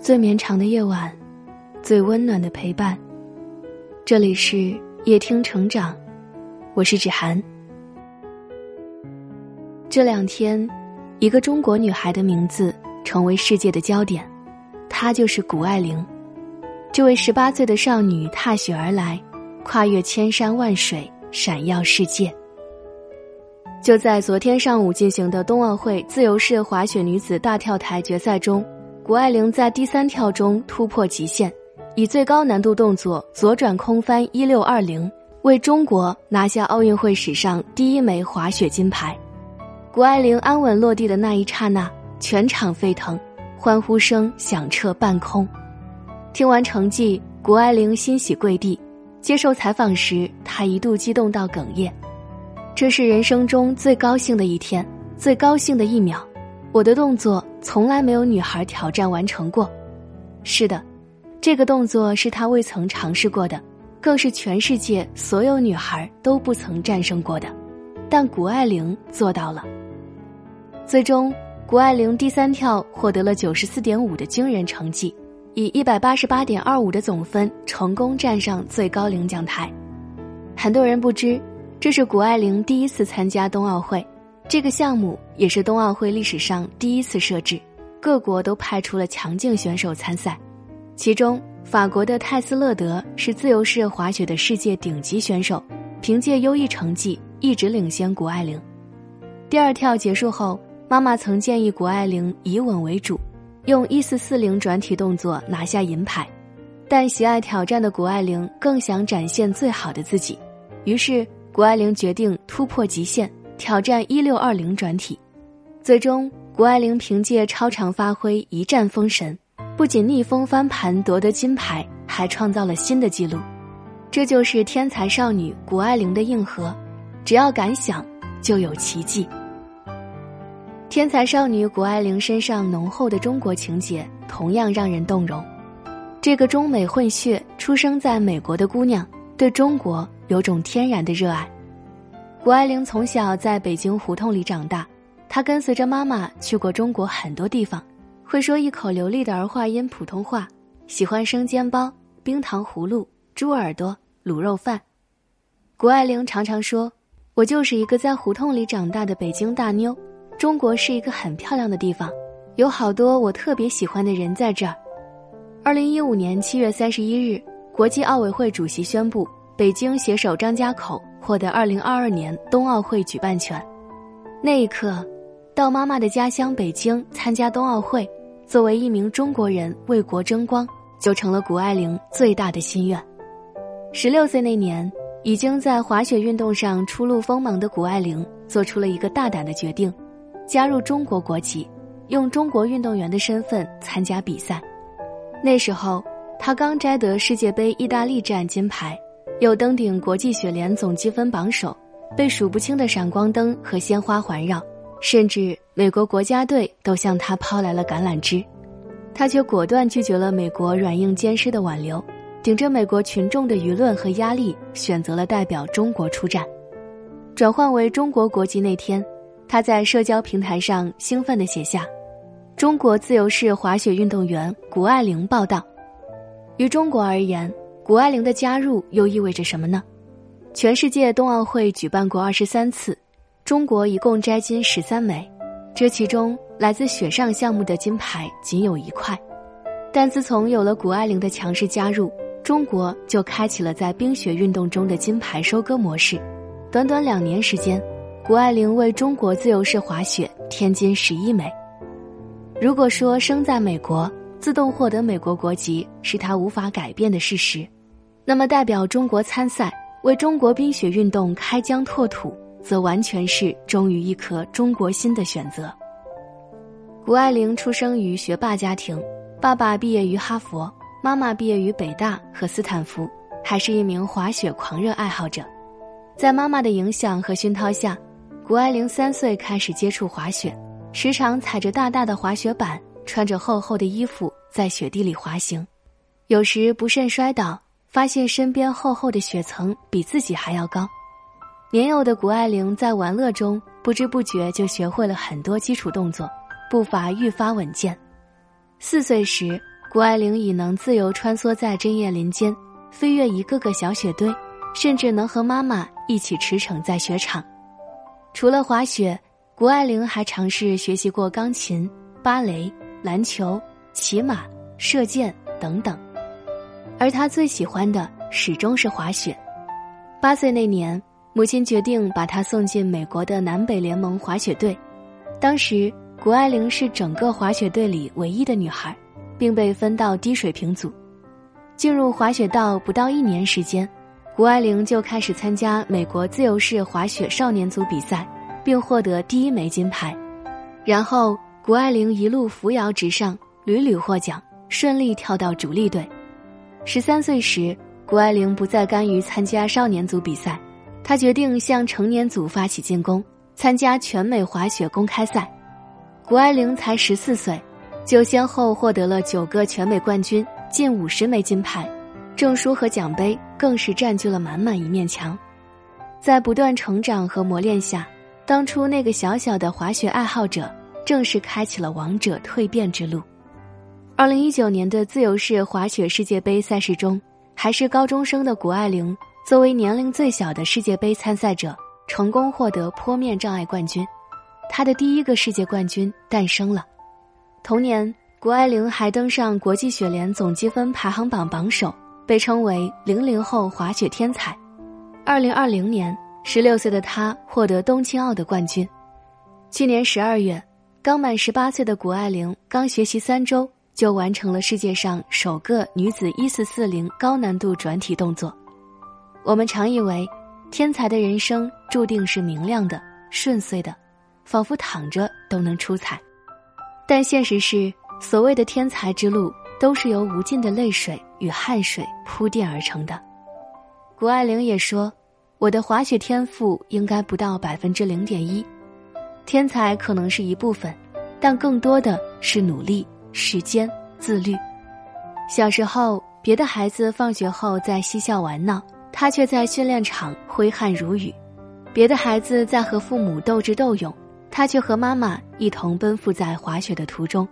最绵长的夜晚，最温暖的陪伴。这里是夜听成长，我是芷涵。这两天，一个中国女孩的名字成为世界的焦点，她就是谷爱凌。这位十八岁的少女踏雪而来，跨越千山万水，闪耀世界。就在昨天上午进行的冬奥会自由式滑雪女子大跳台决赛中，谷爱凌在第三跳中突破极限，以最高难度动作左转空翻一六二零，为中国拿下奥运会史上第一枚滑雪金牌。谷爱凌安稳落地的那一刹那，全场沸腾，欢呼声响彻半空。听完成绩，谷爱凌欣喜跪地，接受采访时，她一度激动到哽咽。这是人生中最高兴的一天，最高兴的一秒。我的动作从来没有女孩挑战完成过。是的，这个动作是她未曾尝试过的，更是全世界所有女孩都不曾战胜过的。但谷爱凌做到了。最终，谷爱凌第三跳获得了九十四点五的惊人成绩，以一百八十八点二五的总分成功站上最高领奖台。很多人不知。这是谷爱凌第一次参加冬奥会，这个项目也是冬奥会历史上第一次设置，各国都派出了强劲选手参赛。其中，法国的泰斯勒德是自由式滑雪的世界顶级选手，凭借优异成绩一直领先谷爱凌。第二跳结束后，妈妈曾建议谷爱凌以稳为主，用一四四零转体动作拿下银牌，但喜爱挑战的谷爱凌更想展现最好的自己，于是。谷爱凌决定突破极限，挑战一六二零转体。最终，谷爱凌凭借超常发挥一战封神，不仅逆风翻盘夺得金牌，还创造了新的纪录。这就是天才少女谷爱凌的硬核，只要敢想，就有奇迹。天才少女谷爱凌身上浓厚的中国情节同样让人动容。这个中美混血、出生在美国的姑娘，对中国。有种天然的热爱。谷爱凌从小在北京胡同里长大，她跟随着妈妈去过中国很多地方，会说一口流利的儿化音普通话，喜欢生煎包、冰糖葫芦、猪耳朵、卤肉饭。谷爱凌常常说：“我就是一个在胡同里长大的北京大妞。中国是一个很漂亮的地方，有好多我特别喜欢的人在这儿。”二零一五年七月三十一日，国际奥委会主席宣布。北京携手张家口获得二零二二年冬奥会举办权，那一刻，到妈妈的家乡北京参加冬奥会，作为一名中国人为国争光，就成了谷爱凌最大的心愿。十六岁那年，已经在滑雪运动上初露锋芒的谷爱凌，做出了一个大胆的决定，加入中国国籍，用中国运动员的身份参加比赛。那时候，她刚摘得世界杯意大利站金牌。又登顶国际雪联总积分榜首，被数不清的闪光灯和鲜花环绕，甚至美国国家队都向他抛来了橄榄枝，他却果断拒绝了美国软硬兼施的挽留，顶着美国群众的舆论和压力，选择了代表中国出战。转换为中国国籍那天，他在社交平台上兴奋地写下：“中国自由式滑雪运动员谷爱凌报道。”于中国而言。谷爱凌的加入又意味着什么呢？全世界冬奥会举办过二十三次，中国一共摘金十三枚，这其中来自雪上项目的金牌仅有一块。但自从有了谷爱凌的强势加入，中国就开启了在冰雪运动中的金牌收割模式。短短两年时间，谷爱凌为中国自由式滑雪添金十一枚。如果说生在美国，自动获得美国国籍是她无法改变的事实。那么，代表中国参赛，为中国冰雪运动开疆拓土，则完全是忠于一颗中国心的选择。谷爱凌出生于学霸家庭，爸爸毕业于哈佛，妈妈毕业于北大和斯坦福，还是一名滑雪狂热爱好者。在妈妈的影响和熏陶下，谷爱凌三岁开始接触滑雪，时常踩着大大的滑雪板，穿着厚厚的衣服在雪地里滑行，有时不慎摔倒。发现身边厚厚的雪层比自己还要高，年幼的谷爱凌在玩乐中不知不觉就学会了很多基础动作，步伐愈发稳健。四岁时，谷爱凌已能自由穿梭在针叶林间，飞越一个个小雪堆，甚至能和妈妈一起驰骋在雪场。除了滑雪，谷爱凌还尝试学习过钢琴、芭蕾、篮球、骑马、射箭等等，而他最喜欢的始终是滑雪。八岁那年，母亲决定把他送进美国的南北联盟滑雪队。当时，谷爱凌是整个滑雪队里唯一的女孩，并被分到低水平组。进入滑雪道不到一年时间，谷爱凌就开始参加美国自由式滑雪少年组比赛，并获得第一枚金牌。然后，谷爱凌一路扶摇直上，屡屡获奖，顺利跳到主力队。十三岁时，谷爱凌不再甘于参加少年组比赛，她决定向成年组发起进攻，参加全美滑雪公开赛。谷爱凌才十四岁，就先后获得了九个全美冠军，近五十枚金牌，证书和奖杯更是占据了满满一面墙。在不断成长和磨练下，当初那个小小的滑雪爱好者，正式开启了王者蜕变之路。二零一九年的自由式滑雪世界杯赛事中。还是高中生的谷爱凌，作为年龄最小的世界杯参赛者，成功获得坡面障碍冠军，她的第一个世界冠军诞生了。同年，谷爱凌还登上国际雪联总积分排行榜榜首，被称为“零零后滑雪天才”。二零二零年，十六岁的她获得冬青奥的冠军。去年十二月，刚满十八岁的谷爱凌刚学习三周。就完成了世界上首个女子一四四零高难度转体动作。我们常以为，天才的人生注定是明亮的、顺遂的，仿佛躺着都能出彩。但现实是，所谓的天才之路，都是由无尽的泪水与汗水铺垫而成的。谷爱凌也说：“我的滑雪天赋应该不到百分之零点一，天才可能是一部分，但更多的是努力。”时间自律。小时候，别的孩子放学后在嬉笑玩闹，他却在训练场挥汗如雨；别的孩子在和父母斗智斗勇，他却和妈妈一同奔赴在滑雪的途中。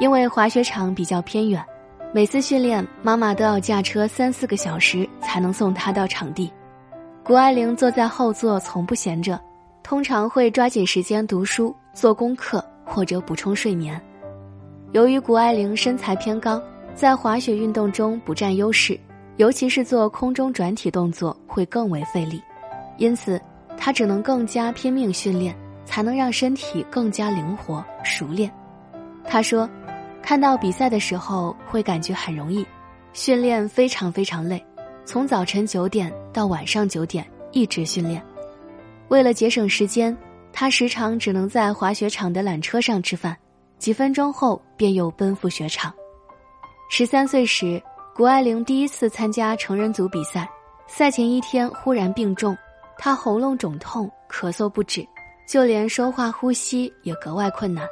因为滑雪场比较偏远，每次训练，妈妈都要驾车三四个小时才能送他到场地。谷爱凌坐在后座，从不闲着，通常会抓紧时间读书、做功课或者补充睡眠。由于谷爱凌身材偏高，在滑雪运动中不占优势，尤其是做空中转体动作会更为费力，因此她只能更加拼命训练，才能让身体更加灵活熟练。她说：“看到比赛的时候会感觉很容易，训练非常非常累，从早晨九点到晚上九点一直训练。为了节省时间，她时常只能在滑雪场的缆车上吃饭。”几分钟后，便又奔赴雪场。十三岁时，谷爱凌第一次参加成人组比赛，赛前一天忽然病重，她喉咙肿痛，咳嗽不止，就连说话呼吸也格外困难。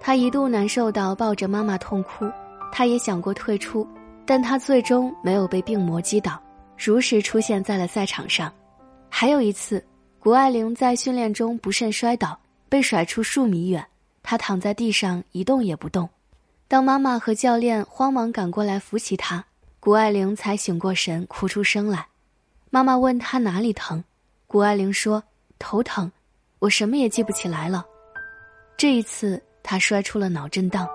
她一度难受到抱着妈妈痛哭，她也想过退出，但她最终没有被病魔击倒，如实出现在了赛场上。还有一次，谷爱凌在训练中不慎摔倒，被甩出数米远。他躺在地上一动也不动，当妈妈和教练慌忙赶过来扶起他，谷爱凌才醒过神，哭出声来。妈妈问他哪里疼，谷爱凌说：“头疼，我什么也记不起来了。”这一次，他摔出了脑震荡。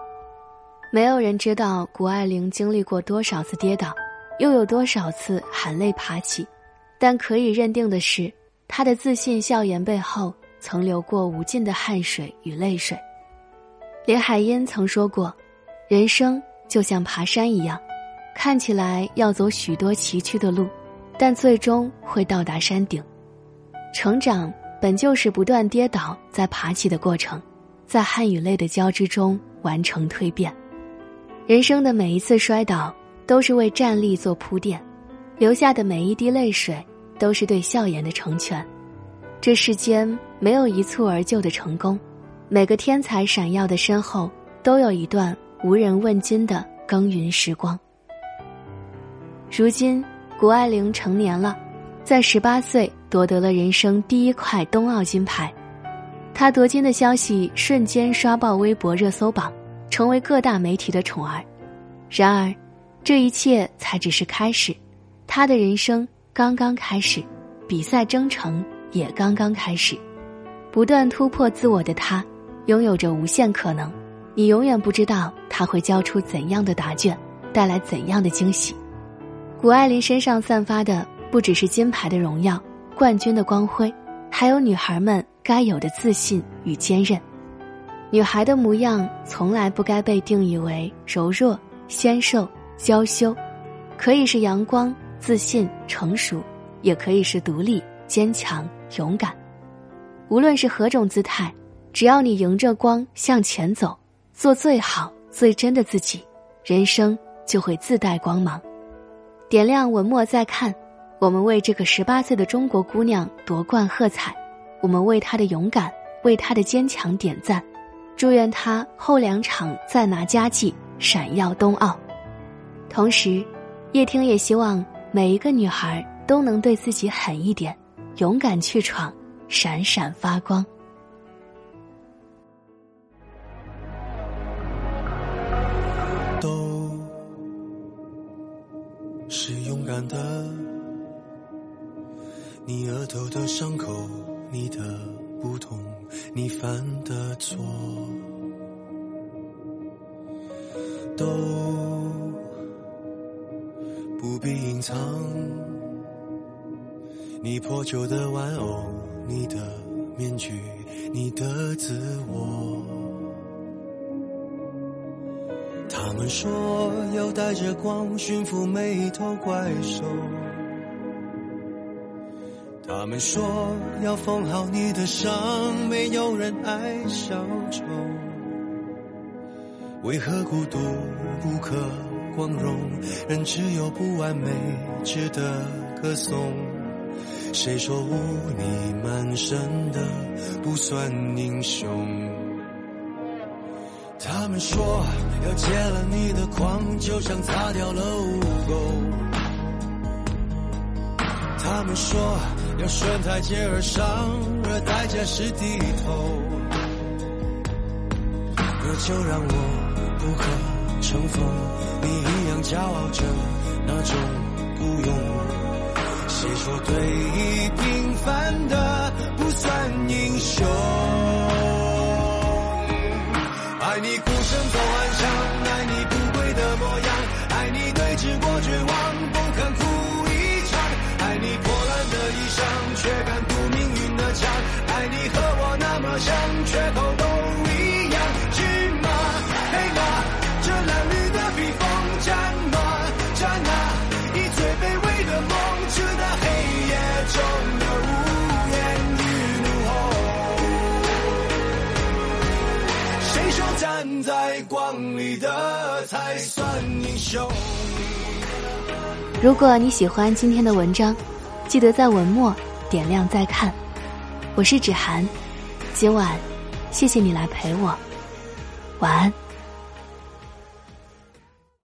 没有人知道谷爱凌经历过多少次跌倒，又有多少次含泪爬起，但可以认定的是，她的自信笑颜背后曾流过无尽的汗水与泪水。林海音曾说过：“人生就像爬山一样，看起来要走许多崎岖的路，但最终会到达山顶。成长本就是不断跌倒再爬起的过程，在汗与泪的交织中完成蜕变。人生的每一次摔倒，都是为站立做铺垫，留下的每一滴泪水，都是对笑颜的成全。这世间没有一蹴而就的成功。”每个天才闪耀的身后，都有一段无人问津的耕耘时光。如今，谷爱凌成年了，在十八岁夺得了人生第一块冬奥金牌。她夺金的消息瞬间刷爆微博热搜榜，成为各大媒体的宠儿。然而，这一切才只是开始，她的人生刚刚开始，比赛征程也刚刚开始。不断突破自我的他，拥有着无限可能。你永远不知道他会交出怎样的答卷，带来怎样的惊喜。谷爱凌身上散发的不只是金牌的荣耀、冠军的光辉，还有女孩们该有的自信与坚韧。女孩的模样从来不该被定义为柔弱、纤瘦、娇羞，可以是阳光、自信、成熟，也可以是独立、坚强、勇敢。无论是何种姿态，只要你迎着光向前走。做最好、最真的自己，人生就会自带光芒。点亮文末再看，我们为这个十八岁的中国姑娘夺冠喝彩，我们为她的勇敢、为她的坚强点赞，祝愿她后两场再拿佳绩，闪耀冬奥。同时，叶听也希望每一个女孩都能对自己狠一点，勇敢去闯，闪闪发光。伤口，你的不同，你犯的错，都不必隐藏。你破旧的玩偶，你的面具，你的自我。他们说要带着光驯服每一头怪兽。他们说要缝好你的伤，没有人爱小丑。为何孤独不可光荣？人只有不完美值得歌颂。谁说污泥满身的不算英雄？他们说要戒了你的狂，就像擦掉了污垢。他们说要顺台阶而上，而代价是低头。那就让我不可乘风，你一样骄傲着那种孤勇。谁说对弈平凡的不算英雄？爱你才算英雄。如果你喜欢今天的文章，记得在文末点亮再看。我是芷涵，今晚谢谢你来陪我，晚安。